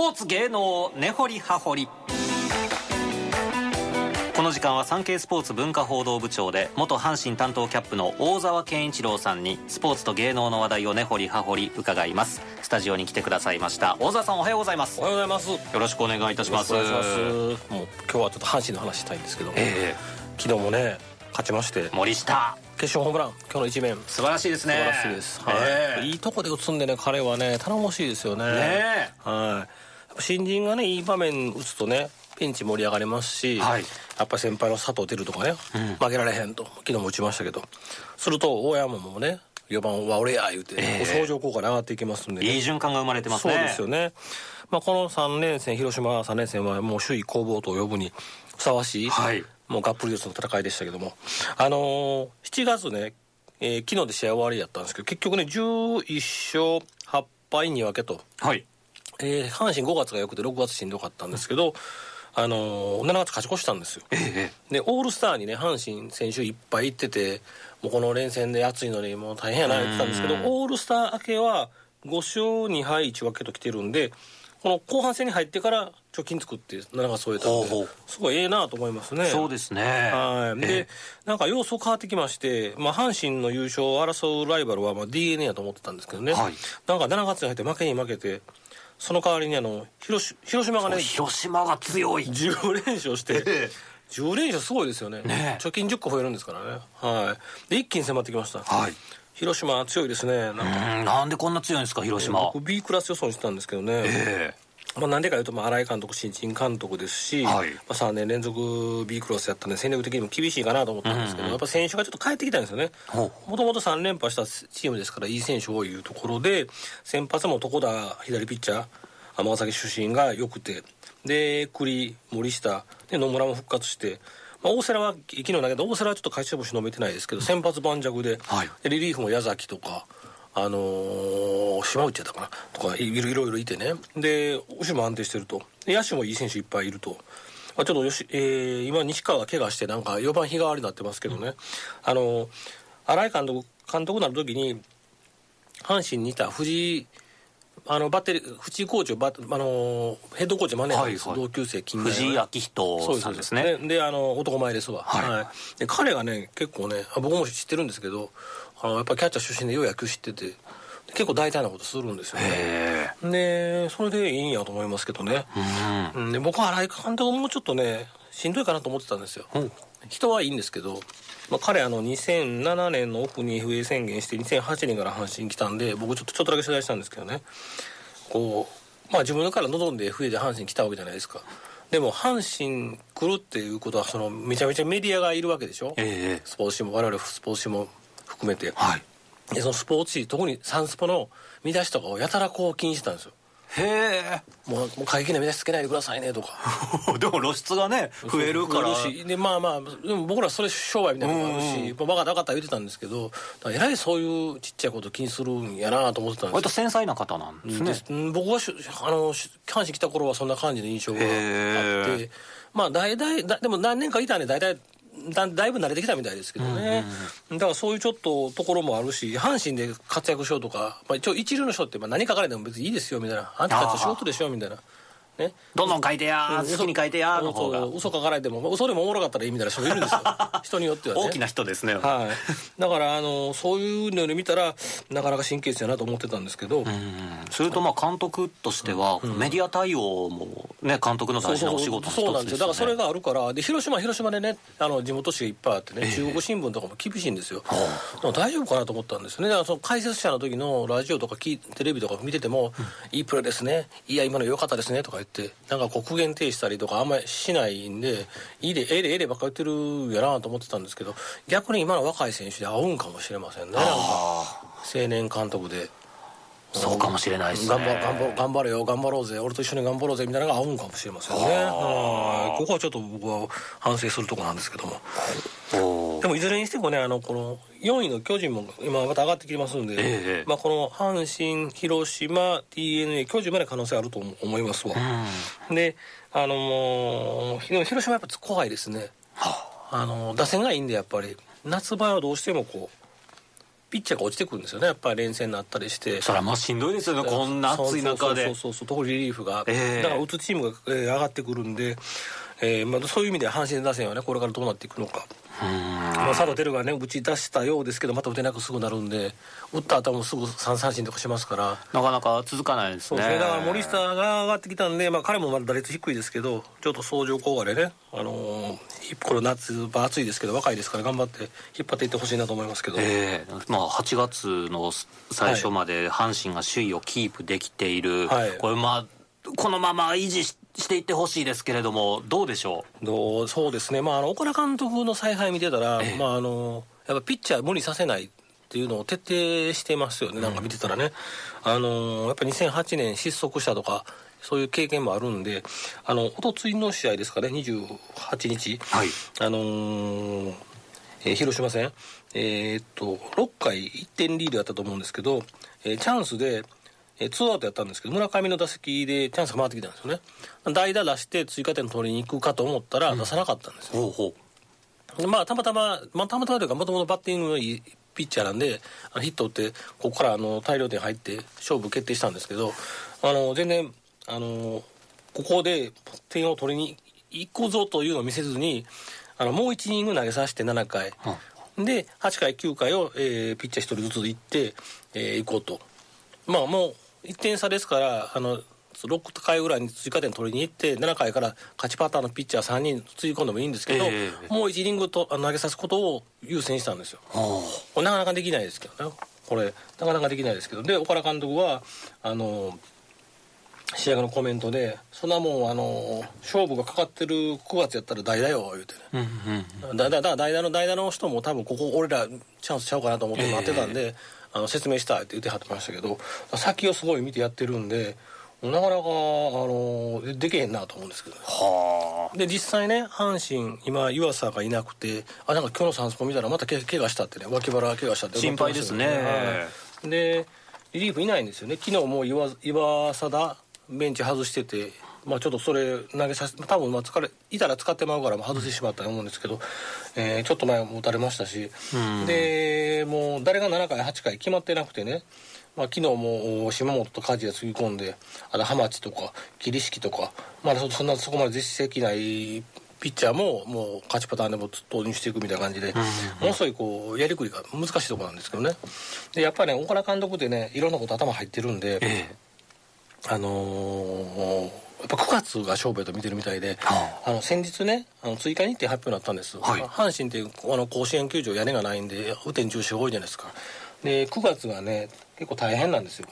ポーツ芸能根掘り葉掘り。この時間は産経スポーツ文化報道部長で元阪神担当キャップの大沢健一郎さんにスポーツと芸能の話題を根掘り葉掘り伺います。スタジオに来てくださいました。大沢さんおはようございます。おはようございます。よろしくお願いいたします。もう今日はちょっと阪神の話したいんですけど、え昨日もね勝ちましてえ森下。決勝ホームラン今日の一面。素晴らしいですね。素晴らしいです、はい。ええ。いいとこで打つんでね彼はね頼もしいですよね。ねはい新人がねいい場面打つとねピンチ盛り上がりますし、はい。やっぱ先輩の佐藤輝とかね、負けられへんと昨日も打ちましたけどすると大山もね4番は俺や言うて、ええ。相乗効果で上がっていきますんでね。いい循環が生まれてますそうねですよね、まあ、この3連戦広島3連戦はもう首位攻防と呼ぶにふさわしい、はい。もうがっぷり四つの戦いでしたけども。あのー7月ね、えー昨日で試合終わりやったんですけど結局ね11勝8敗2分けと、はいえー阪神5月が良くて6月しんどかったんですけど、あのー7月勝ち越したんですよ。ええでオールスターにね阪神選手いっぱい行っててもうこの連戦で暑いのにもう大変やな言ってたんですけどうん。オールスター明けは5勝2敗1分けと来てるんでこの後半戦に入ってから貯金作って7月終えたんですごいええなと思いますね。そうですね。はい、で、えなんか様相変わってきまして、まあ、阪神の優勝を争うライバルはまあ d n a やと思ってたんですけどね、はい。なんか7月に入って負けに負けてその代わりにあの広し広島がね広島が強い。10連勝して、ええ。10連勝すごいですよね。ねえ。貯金10個増えるんですからね。はい。で一気に迫ってきました。はい。広島強いですね。なんなんでこんな強いんですか広島。僕 B クラス予想にしてたんですけどね、えまあ、なんでかいうと、まあ、新井監督新人監督ですし、はいまあ、3年連続 B クラスやったんで戦力的にも厳しいかなと思ったんですけど、やっぱ選手がちょっと帰ってきたんですよねほもともと3連覇したチームですからいい選手多いいうところで先発も床田左ピッチャー尼崎出身が良くてで栗森下で野村も復活して、まあ、大瀬良は昨日投げた大瀬良はちょっと勝ち星伸びてないですけど先発盤石で,、はいでリリーフも矢崎とか。あのー島内やったかな？とかいろいろいてね。で後ろも安定してると。で野手もいい選手いっぱいいると、まあ、ちょっとよし、えー今西川が怪我してなんか4番日替わりになってますけどね、あのー新井監督監督になる時に阪神にいた藤井あのバッテリー藤井コーチをバッあのヘッドコーチマネージャーです、はいはい。同級生近代の藤井明人さんですね。でであの男前ですわ、はい。で彼がね結構ねあ僕も知ってるんですけどあのやっぱキャッチャー出身でよう野球知ってて結構大胆なことするんですよね。えでそれでいいんやと思いますけどね、えうん。うん、で僕は新井監督もうちょっとねしんどいかなと思ってたんですよ、う。ん人はいいんですけど、まあ、彼あの2007年のオフに FA 宣言して2008年から阪神来たんで僕ちょっとちょっとだけ取材したんですけどね。こうまあ自分から望んで FA で阪神来たわけじゃないですか。でも阪神来るっていうことはそのめちゃめちゃメディアがいるわけでしょ。ええ。スポーツ紙も我々スポーツ紙も含めて。はい。でそのスポーツ紙特にサンスポの見出しとかをやたらこう気にしてたんですよ。へもうもう過激な見出しつけないでくださいねとか。え でも露出がね増えるから。しでまあまあでも僕らそれ商売みたいなのもあるし、まあ、分かった分かった言ってたんですけどだからえらいそういうちっちゃいこと気にするんやなと思ってたん割とです繊細な方なんですよね僕はしあのし阪神来た頃はそんな感じの印象があっへてまあ大体だでも何年かいたんで大体だだいぶ慣れてきたみたいですけどね、だからそういうちょっとところもあるし阪神で活躍しようとか、まあ、一応一流の人ってまあ何書かれても別にいいですよみたいな。あんたたち仕事でしょみたいなね。どんどん書いてや好きに書いてやの方が。嘘書かれてもまあ嘘でもおもろかったらいいみたいな人もいるんですよ。人によってはね。大きな人ですね。はい。だからあのそういうので見たらなかなか神経質やなと思ってたんですけど、うんそれとまあ監督としてはメディア対応もね監督の大事なお仕事の一つですそうなんですよ。だからそれががあるからで広島は広島でねあの地元紙がいっぱいあってね、中国新聞とかも厳しいんですよ、でも大丈夫かなと思ったんですよね。だからその解説者の時のラジオとかテレビとか見てても、いいプレーですね。いや今の良かったですねとか言ってなんかこう苦言呈したりとかあんまりしないんでいいでええでええでばっか言ってるやなと思ってたんですけど逆に今の若い選手で合うんかもしれませんね。なんか青年監督で。そうかもしれないですね。頑張頑張頑張れよ頑張ろうぜ俺と一緒に頑張ろうぜみたいなのが合うんかもしれませんね。はいここはちょっと僕は反省するところなんですけどもでもいずれにしてもねあのこの4位の巨人も今また上がってきてますんで、ええまあ、この阪神広島 d n a 巨人まで可能性あると思いますわ、であの広島はやっぱ怖いですね。あ。の打線がいいんでやっぱり夏場はどうしてもこうピッチャーが落ちてくるんですよね。やっぱり連戦になったりして。それはまあしんどいですよね。こんな暑い中で。そうそうそう特にリリーフが、えーだから打つチームが、えー上がってくるんで、えーまあ、そういう意味で阪神打線はねこれからどうなっていくのか。まあ、佐藤輝がね打ち出したようですけどまた打てなくすぐなるんで打った後もすぐ三三振とかしますから。なかなか続かないですね。そうですね。だから森下が上がってきたんで、まあ、彼もまだ打率低いですけどちょっと相乗効果でね、あのーこの夏場暑いですけど若いですから頑張って引っ張っていってほしいなと思いますけど、ええ。まあ、8月の最初まで阪神が首位をキープできている、はい。これまあこのまま維持ししていってほしいですけれどもどうでしょどうそうですね、まあ、あの岡田監督の采配見てたら、ええ。まあ、あのやっぱピッチャー無理させないっていうのを徹底してますよね、なんか見てたらね、あのやっぱ2008年失速したとか、そういう経験もあるんで、あの一昨日の試合ですかね、28日、はい。あのーえー広島戦、えーっと6回1点リードやったと思うんですけど、えーチャンスで、えーツーアウトやったんですけど村上の打席でチャンスが回ってきたんですよね。代打出して追加点取りに行くかと思ったら出さなかったんですよ、うほうほう。でまあたまたま、まあ、たまたまというかもともとバッティングのいいピッチャーなんであのヒット打ってここからあの大量点入って勝負決定したんですけどあの全然あのここで点を取りに行くぞというのを見せずにあのもう1イニング投げさせて7回、で8回9回を、えーピッチャー1人ずつ行って、えー行こうと。まあもう1点差ですからあの6回ぐらいに追加点取りに行って7回から勝ちパターンのピッチャー3人つぎ込んでもいいんですけど、ええもう1イニングと投げさすことを優先したんですよ。ほこれなかなかできないですけどね。これなかなかできないですけど。で岡田監督はあの試合後のコメントで「そんなもんあの勝負がかかってる9月やったら代打よ」言うてね。ううんうん。だだだ代打の代打の人も多分ここ俺らチャンスちゃうかなと思って待ってたんで、あの説明したいって言ってはってましたけど先をすごい見てやってるんでなかなかあのできへんなと思うんですけど。ねはで実際ね阪神今湯浅がいなくてあなんか今日のサンスポ見たらまたけ怪我したってね脇腹怪我したって心配ですね。はい。でリリーフいないんですよね。昨日も岩岩貞ベンチ外しててまあちょっとそれ投げさせ多分まあ疲れいたら使ってまうから外してしまったと思うんですけど、えーちょっと前も打たれましたし、うん。でもう誰が7回8回決まってなくてねまあ、昨日も島本と梶谷つぎ込んであと浜地とか桐敷とか、まあ、そそんなそこまで実績ないピッチャーももう勝ちパターンでも投入していくみたいな感じで、ものすごいこうやりくりが難しいところなんですけどね。でやっぱりね岡田監督ってねいろんなこと頭入ってるんで、ええ。あのーやっぱ9月が勝負やと見てるみたいで、はあ。の先日ねあの追加日程発表になったんです、はい。阪神ってあの甲子園球場屋根がないんで雨天中止が多いじゃないですか。で9月がね結構大変なんですよ。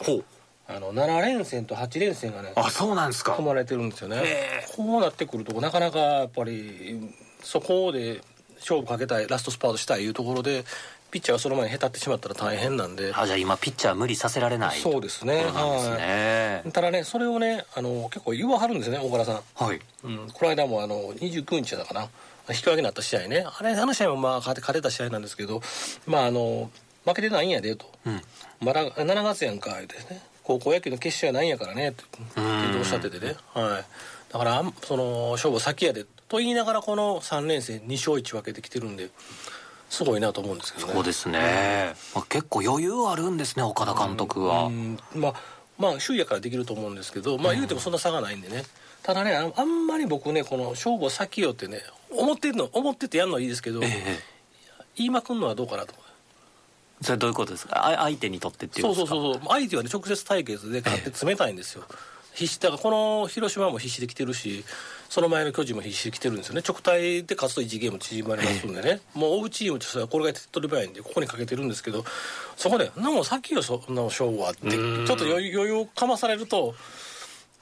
あの7連戦と8連戦がねあそうなんですか。組まれてるんですよね。へこうなってくるとなかなかやっぱりそこで勝負かけたいラストスパートしたいいうところでピッチャーがその前にへたってしまったら大変なんで。あじゃあ今ピッチャー無理させられないそうですね。ですね。はい。ただねそれをねあの結構言わはるんですよね大倉さん。はい。うん、この間もあの29日だかな。引き分けになった試合ね。あれあの試合もまあ勝て勝てた試合なんですけどまああの負けてないんやでと、うん。まだ7月やんか言うてね高校野球の決勝やないんやからねっておっしゃっててね、はい、だからその勝負先やでと言いながらこの3連戦2勝1分けてきてるんですごいなと思うんですけどね。そうですね、まあ、結構余裕あるんですね岡田監督は、うん。まあまあ首位やからできると思うんですけどまあ言うてもそんな差がないんでね、ただねあんまり僕ねこの勝負を先よってね思ってるの思っててやるのはいいですけど、ええ。言いまくんのはどうかなとそれどういうことですか？あ相手にとってっていうそうそうそうそう。相手はね直接対決で勝って冷たいんですよ、必死だからこの広島も必死で来てるしその前の巨人も必死で来てるんですよね。直対で勝つと1ゲーム縮まりますんでね、もう追うチームとしてはこれが手っ取り早いんでここにかけてるんですけどそこで「なんもさっきよそんな勝負は」ってちょっと余裕をかまされると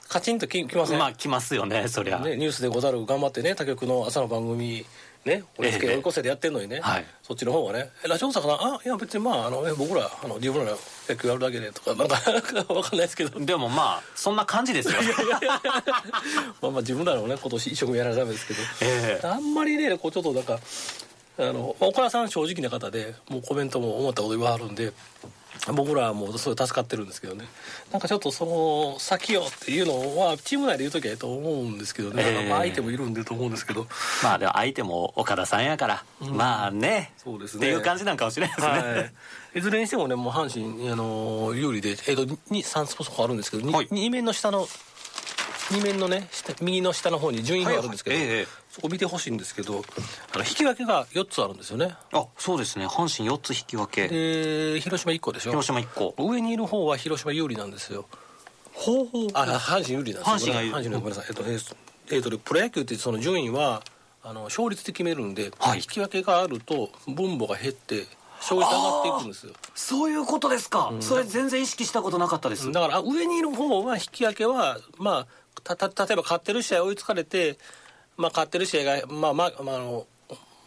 カチンとききません、まあ来ますよねそりゃ、ね、ニュースでござる頑張ってね他局の朝の番組ね追いつけええ追い越せでやってんのにね、はい。そっちの方がね「えラジオ大阪さんあいや別にまああの、ね、僕らあの自分らの野球やるだけで」とかなんかわかんないですけど。でもまあそんな感じですよ。まあまあ自分らのね今年一生懸命やらないですけど、ええ。あんまりねこうちょっとなんかあのまあ岡田さん正直な方でもうコメントも思ったこと言わはるんで僕らはもうすごい助かってるんですけどね。なんかちょっとその先をっていうのはチーム内で言う時はいいと思うんですけどね、えーまあ相手もいるんでと思うんですけど。まあでも相手も岡田さんやから、まあね。そうですね。っていう感じなんかもしれないですね、はい、いずれにしてもねもう阪神あの有利で、えー、とに3スポットあるんですけど、にはい。二面の下の二面のね下右の下の方に順位表あるんですけど、はいはい。ええそこ見てほしいんですけどあの引き分けが4つあるんですよね。あそうですね。阪神4つ引き分け。で広島1個でしょ？広島1個。上にいる方は広島有利なんですよ。ほうほう。あ阪神有利なんですよ。阪神が有利。阪神のごめんなさい。えっとえーえーとプロ野球ってその順位はあの勝率で決めるんで、はい。引き分けがあると分母が減って勝率上がっていくんですよ。そういうことですか、それ全然意識したことなかったです、だからあ上にいる方は引き分けはまあたた例えば勝ってる試合追いつかれて、まあ、勝ってる試合がまあまあ、まあ、あの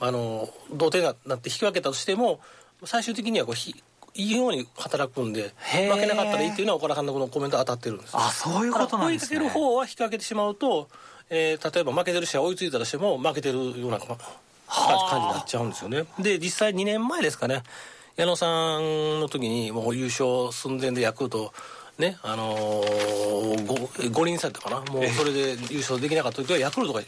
あの同点になって引き分けたとしても最終的にはこうひいいように働くんで負けなかったらいいっていうのは岡田監督のコメント当たってるんですよ。あそういうことなんですね。追いかける方は引き分けてしまうと、えー例えば負けてる試合追いついたとしても負けてるような感感じになっちゃうんですよね。で実際2年前ですかね。矢野さんの時にもう優勝寸前でヤクルトねあのー、5, 五輪差やったかな？もうそれで優勝できなかった時はヤクルトが引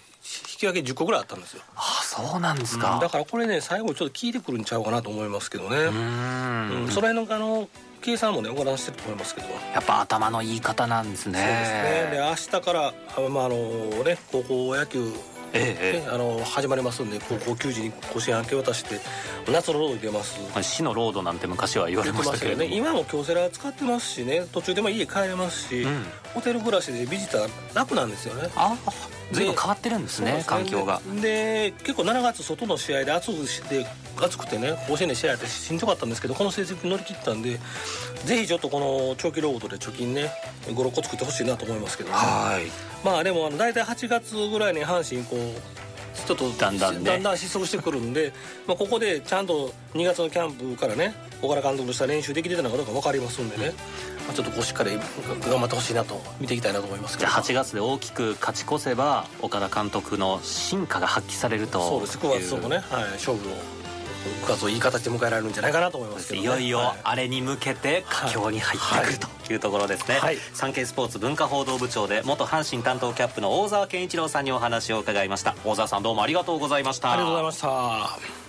き分け10個ぐらいあったんですよ。あそうなんですか、だからこれね最後ちょっと効いてくるんちゃうかなと思いますけどね。ううん。んその辺のあの計算もね行わせてると思いますけど。やっぱ頭のいい方なんですね。そうですね。で明日からあまああのね高校野球ええあの始まりますんで高校球児に甲子園明け渡して夏のロードに出ます。え死のロードなんて昔は言われましたけれども、ね。今も京セラ使ってますしね。途中でも家帰れますし、うんホテル暮らしでビジター楽なんですよね。あ随分変わってるんですねそうです。環境が。でで結構7月外の試合で暑くして暑くてね甲子園で試合やってしんどかったんですけどこの成績乗り切ったんでぜひちょっとこの長期ロードで貯金ね56個作ってほしいなと思いますけどね。はい。まあでも大体8月ぐらいに阪神こうちょっとだんだんね。だんだん失速してくるんで、まあ、ここでちゃんと2月のキャンプからね岡田監督とした練習できてたのかどうか分かりますんでね、まあ、ちょっとこうしっかり頑張ってほしいなと見ていきたいなと思いますけど。じゃあ8月で大きく勝ち越せば岡田監督の進化が発揮されるとそうです。9月もね、はい、勝負を9月をいい形で迎えられるんじゃないかなと思いますけど、ね、いよいよはあれに向けて佳境に入ってくるというところですね、はい。サンケイスポーツ文化報道部長で元阪神担当キャップの大沢健一郎さんにお話を伺いました。大沢さんどうもありがとうございました。ありがとうございました